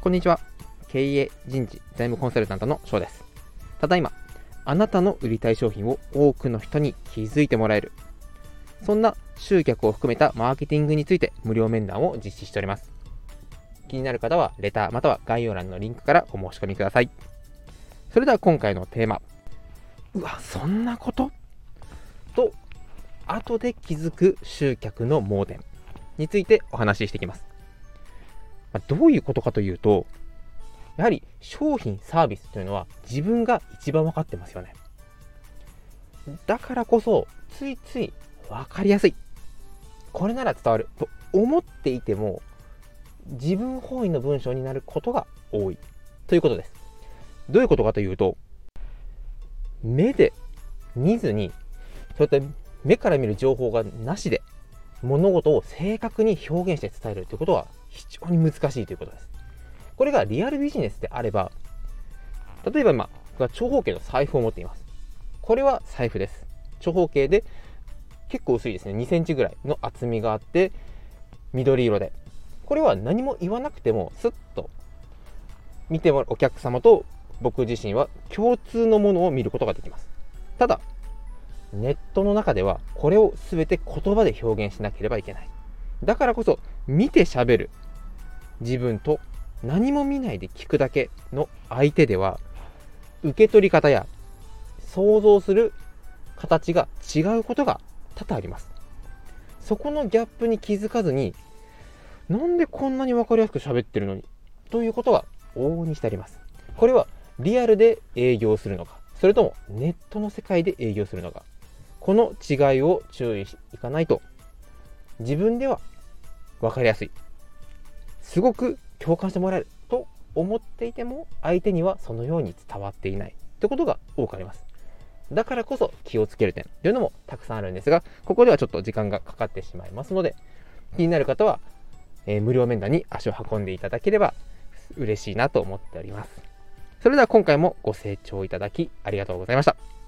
こんにちは。経営人事財務コンサルタントの翔です。ただいま、あなたの売りたい商品を多くの人に気づいてもらえる。そんな集客を含めたマーケティングについて無料面談を実施しております。気になる方は、レターまたは概要欄のリンクからお申し込みください。それでは今回のテーマ。うわ、そんなこと？と、後で気づく集客の盲点についてお話ししていきます。ま、どういうことかというと、やはり商品、サービスというのは自分が一番分かってますよね。だからこそ、ついつい分かりやすい。これなら伝わると思っていても、自分本位の文章になることが多いということです。どういうことかというと、目で見ずに、そういった目から見る情報がなしで物事を正確に表現して伝えるということは非常に難しいということです。これがリアルビジネスであれば、例えば今、僕は長方形の財布を持っています。これは財布です。長方形で結構薄いですね。2センチぐらいの厚みがあって、緑色で。これは何も言わなくても、スッと見てもらうお客様と僕自身は共通のものを見ることができます。ただ、ネットの中ではこれを全て言葉で表現しなければいけない。だからこそ見て喋る自分と何も見ないで聞くだけの相手では受け取り方や想像する形が違うことが多々あります。そこのギャップに気づかずになんでこんなに分かりやすく喋ってるのに？ということが往々にしてあります。これはリアルで営業するのか、それともネットの世界で営業するのか、この違いを注意していかないと、自分では分かりやすい。すごく共感してもらえると思っていても、相手にはそのように伝わっていないということが多くあります。だからこそ気をつける点というのもたくさんあるんですが、ここではちょっと時間がかかってしまいますので、気になる方は、えー、無料面談に足を運んでいただければ嬉しいなと思っております。それでは今回もご清聴いただきありがとうございました。